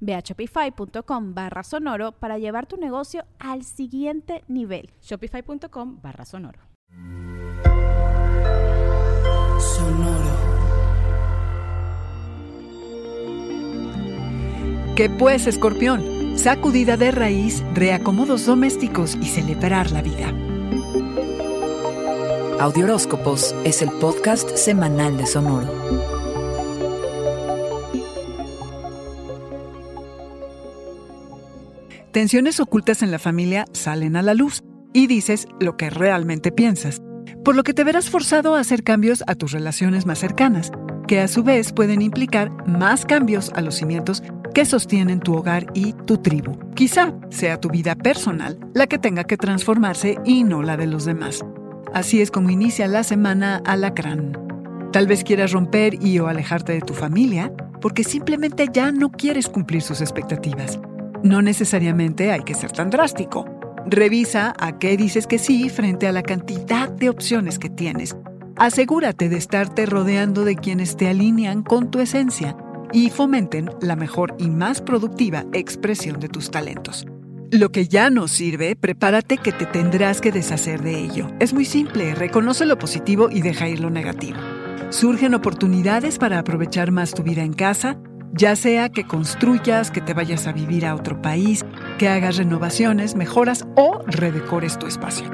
Ve a shopify.com barra sonoro para llevar tu negocio al siguiente nivel. Shopify.com barra sonoro. Sonoro. ¿Qué pues, escorpión? Sacudida de raíz, reacomodos domésticos y celebrar la vida. Audioróscopos es el podcast semanal de Sonoro. Tensiones ocultas en la familia salen a la luz y dices lo que realmente piensas, por lo que te verás forzado a hacer cambios a tus relaciones más cercanas, que a su vez pueden implicar más cambios a los cimientos que sostienen tu hogar y tu tribu. Quizá sea tu vida personal la que tenga que transformarse y no la de los demás. Así es como inicia la semana alacrán. Tal vez quieras romper y o alejarte de tu familia porque simplemente ya no quieres cumplir sus expectativas. No necesariamente hay que ser tan drástico. Revisa a qué dices que sí frente a la cantidad de opciones que tienes. Asegúrate de estarte rodeando de quienes te alinean con tu esencia y fomenten la mejor y más productiva expresión de tus talentos. Lo que ya no sirve, prepárate que te tendrás que deshacer de ello. Es muy simple, reconoce lo positivo y deja ir lo negativo. Surgen oportunidades para aprovechar más tu vida en casa ya sea que construyas, que te vayas a vivir a otro país, que hagas renovaciones, mejoras o redecores tu espacio.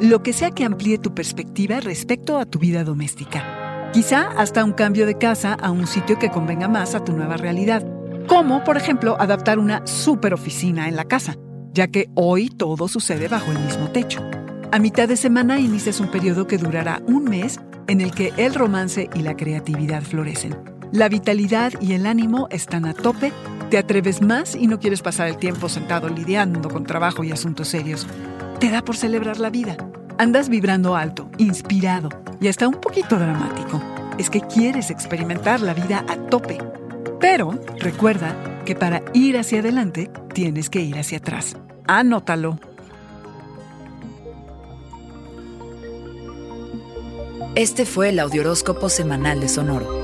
Lo que sea que amplíe tu perspectiva respecto a tu vida doméstica. Quizá hasta un cambio de casa a un sitio que convenga más a tu nueva realidad. Como, por ejemplo, adaptar una super oficina en la casa, ya que hoy todo sucede bajo el mismo techo. A mitad de semana inicias un periodo que durará un mes en el que el romance y la creatividad florecen. La vitalidad y el ánimo están a tope, te atreves más y no quieres pasar el tiempo sentado lidiando con trabajo y asuntos serios. Te da por celebrar la vida. Andas vibrando alto, inspirado y hasta un poquito dramático. Es que quieres experimentar la vida a tope. Pero recuerda que para ir hacia adelante tienes que ir hacia atrás. Anótalo. Este fue el Audioróscopo Semanal de Sonoro.